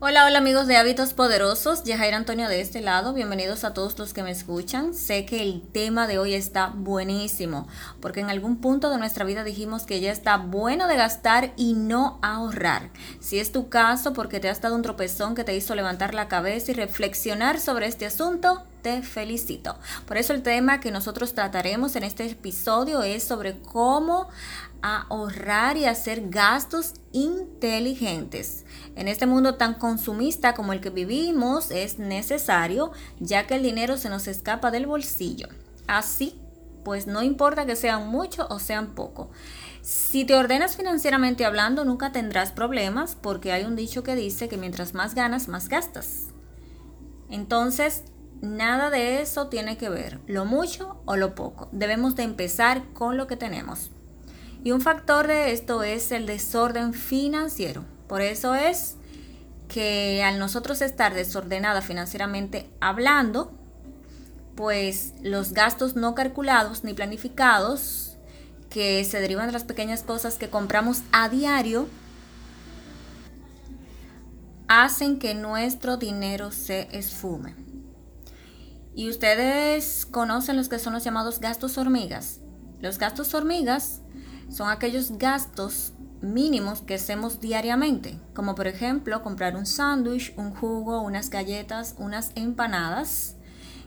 Hola, hola amigos de Hábitos Poderosos, Yajaira Antonio de este lado, bienvenidos a todos los que me escuchan. Sé que el tema de hoy está buenísimo, porque en algún punto de nuestra vida dijimos que ya está bueno de gastar y no ahorrar. Si es tu caso, porque te has dado un tropezón que te hizo levantar la cabeza y reflexionar sobre este asunto, felicito. Por eso el tema que nosotros trataremos en este episodio es sobre cómo ahorrar y hacer gastos inteligentes. En este mundo tan consumista como el que vivimos es necesario ya que el dinero se nos escapa del bolsillo. Así, pues no importa que sean mucho o sean poco. Si te ordenas financieramente hablando, nunca tendrás problemas porque hay un dicho que dice que mientras más ganas, más gastas. Entonces, Nada de eso tiene que ver, lo mucho o lo poco. Debemos de empezar con lo que tenemos. Y un factor de esto es el desorden financiero. Por eso es que al nosotros estar desordenada financieramente hablando, pues los gastos no calculados ni planificados que se derivan de las pequeñas cosas que compramos a diario hacen que nuestro dinero se esfume. Y ustedes conocen los que son los llamados gastos hormigas. Los gastos hormigas son aquellos gastos mínimos que hacemos diariamente, como por ejemplo comprar un sándwich, un jugo, unas galletas, unas empanadas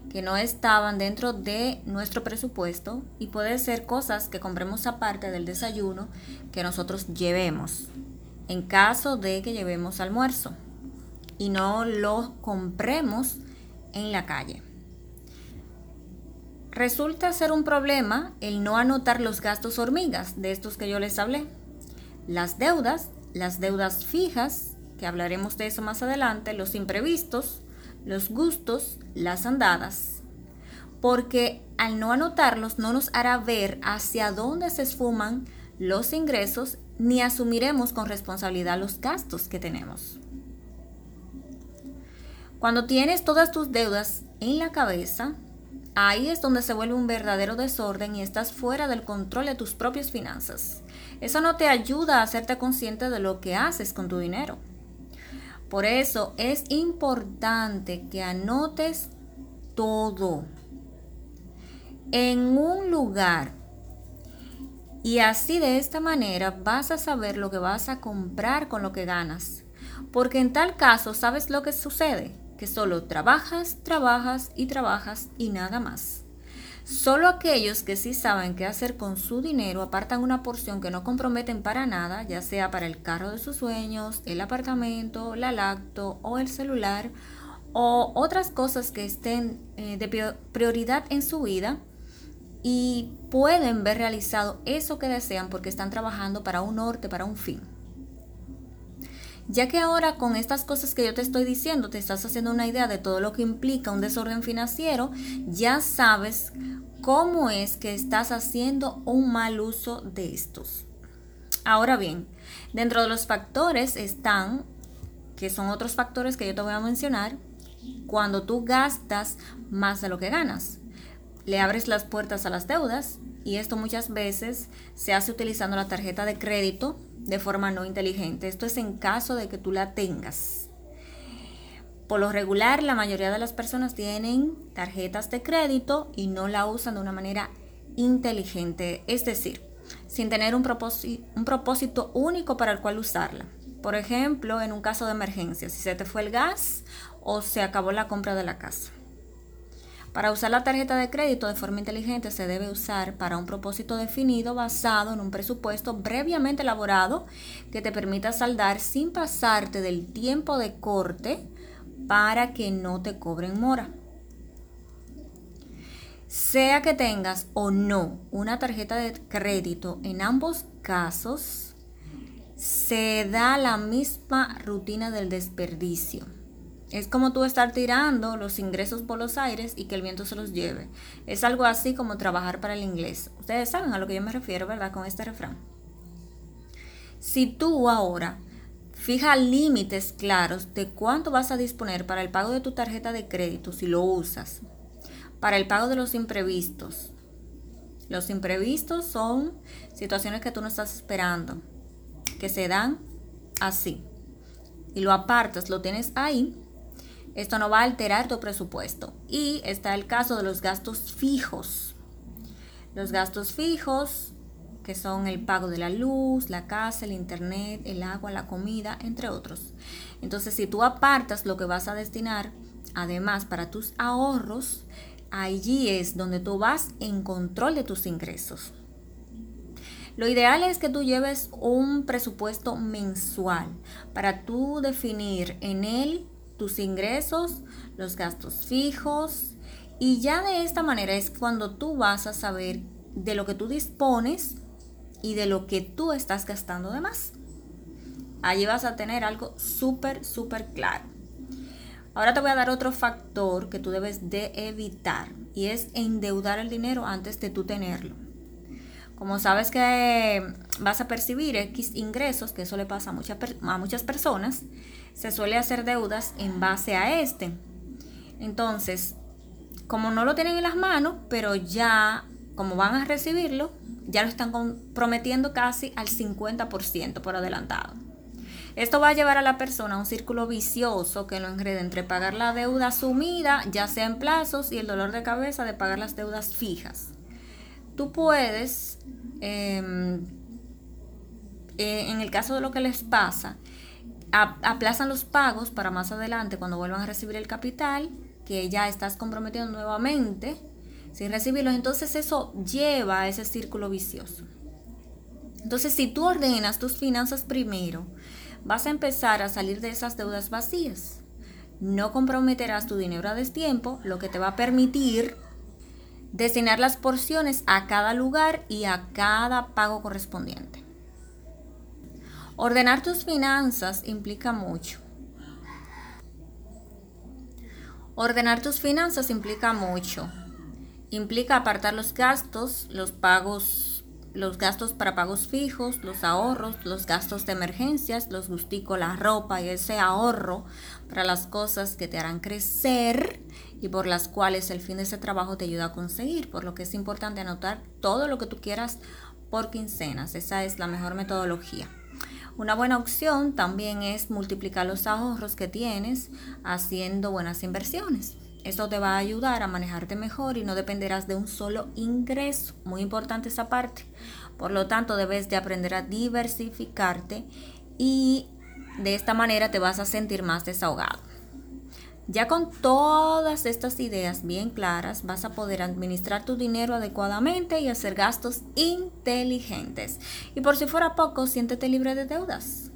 que no estaban dentro de nuestro presupuesto y puede ser cosas que compremos aparte del desayuno que nosotros llevemos en caso de que llevemos almuerzo y no lo compremos en la calle. Resulta ser un problema el no anotar los gastos hormigas de estos que yo les hablé. Las deudas, las deudas fijas, que hablaremos de eso más adelante, los imprevistos, los gustos, las andadas. Porque al no anotarlos no nos hará ver hacia dónde se esfuman los ingresos ni asumiremos con responsabilidad los gastos que tenemos. Cuando tienes todas tus deudas en la cabeza, Ahí es donde se vuelve un verdadero desorden y estás fuera del control de tus propias finanzas. Eso no te ayuda a hacerte consciente de lo que haces con tu dinero. Por eso es importante que anotes todo en un lugar y así de esta manera vas a saber lo que vas a comprar con lo que ganas. Porque en tal caso sabes lo que sucede que solo trabajas, trabajas y trabajas y nada más. Solo aquellos que sí saben qué hacer con su dinero apartan una porción que no comprometen para nada, ya sea para el carro de sus sueños, el apartamento, la lacto o el celular o otras cosas que estén eh, de prioridad en su vida y pueden ver realizado eso que desean porque están trabajando para un norte, para un fin. Ya que ahora con estas cosas que yo te estoy diciendo, te estás haciendo una idea de todo lo que implica un desorden financiero, ya sabes cómo es que estás haciendo un mal uso de estos. Ahora bien, dentro de los factores están, que son otros factores que yo te voy a mencionar, cuando tú gastas más de lo que ganas. Le abres las puertas a las deudas y esto muchas veces se hace utilizando la tarjeta de crédito de forma no inteligente. Esto es en caso de que tú la tengas. Por lo regular, la mayoría de las personas tienen tarjetas de crédito y no la usan de una manera inteligente, es decir, sin tener un propósito, único para el cual usarla. Por ejemplo, en un caso de emergencia, si se te fue el gas o se acabó la compra de la casa. Para usar la tarjeta de crédito de forma inteligente se debe usar para un propósito definido basado en un presupuesto previamente elaborado que te permita saldar sin pasarte del tiempo de corte para que no te cobren mora. Sea que tengas o no una tarjeta de crédito, en ambos casos se da la misma rutina del desperdicio. Es como tú estar tirando los ingresos por los aires y que el viento se los lleve. Es algo así como trabajar para el inglés. Ustedes saben a lo que yo me refiero, ¿verdad? Con este refrán. Si tú ahora fija límites claros de cuánto vas a disponer para el pago de tu tarjeta de crédito si lo usas, para el pago de los imprevistos. Los imprevistos son situaciones que tú no estás esperando, que se dan así y lo apartas, lo tienes ahí, esto no va a alterar tu presupuesto. Y está el caso de los gastos fijos. Los gastos fijos, que son el pago de la luz, la casa, el internet, el agua, la comida, entre otros. Entonces, si tú apartas lo que vas a destinar, además para tus ahorros, allí es donde tú vas en control de tus ingresos. Lo ideal es que tú lleves un presupuesto mensual para tú definir en él tus ingresos, los gastos fijos y ya de esta manera es cuando tú vas a saber de lo que tú dispones y de lo que tú estás gastando de más. Allí vas a tener algo súper, súper claro. Ahora te voy a dar otro factor que tú debes de evitar y es endeudar el dinero antes de tú tenerlo. Como sabes que vas a percibir X ingresos, que eso le pasa a, a muchas personas, se suele hacer deudas en base a este. Entonces, como no lo tienen en las manos, pero ya, como van a recibirlo, ya lo están comprometiendo casi al 50% por adelantado. Esto va a llevar a la persona a un círculo vicioso que lo enreda entre pagar la deuda asumida, ya sea en plazos, y el dolor de cabeza de pagar las deudas fijas. Tú puedes, em, eh, en el caso de lo que les pasa, aplazan los pagos para más adelante cuando vuelvan a recibir el capital, que ya estás comprometiendo nuevamente sin recibirlos. Entonces eso lleva a ese círculo vicioso. Entonces si tú ordenas tus finanzas primero, vas a empezar a salir de esas deudas vacías. No comprometerás tu dinero a destiempo, lo que te va a permitir destinar las porciones a cada lugar y a cada pago correspondiente. Ordenar tus finanzas implica mucho. Ordenar tus finanzas implica mucho. Implica apartar los gastos, los pagos, los gastos para pagos fijos, los ahorros, los gastos de emergencias, los gusticos, la ropa y ese ahorro para las cosas que te harán crecer y por las cuales el fin de ese trabajo te ayuda a conseguir. Por lo que es importante anotar todo lo que tú quieras por quincenas. Esa es la mejor metodología. Una buena opción también es multiplicar los ahorros que tienes haciendo buenas inversiones. Esto te va a ayudar a manejarte mejor y no dependerás de un solo ingreso. Muy importante esa parte. Por lo tanto, debes de aprender a diversificarte y de esta manera te vas a sentir más desahogado. Ya con todas estas ideas bien claras, vas a poder administrar tu dinero adecuadamente y hacer gastos inteligentes. Y por si fuera poco, siéntete libre de deudas.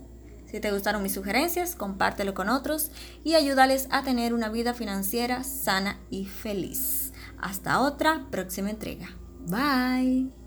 Si te gustaron mis sugerencias, compártelo con otros y ayúdales a tener una vida financiera sana y feliz. Hasta otra próxima entrega. Bye.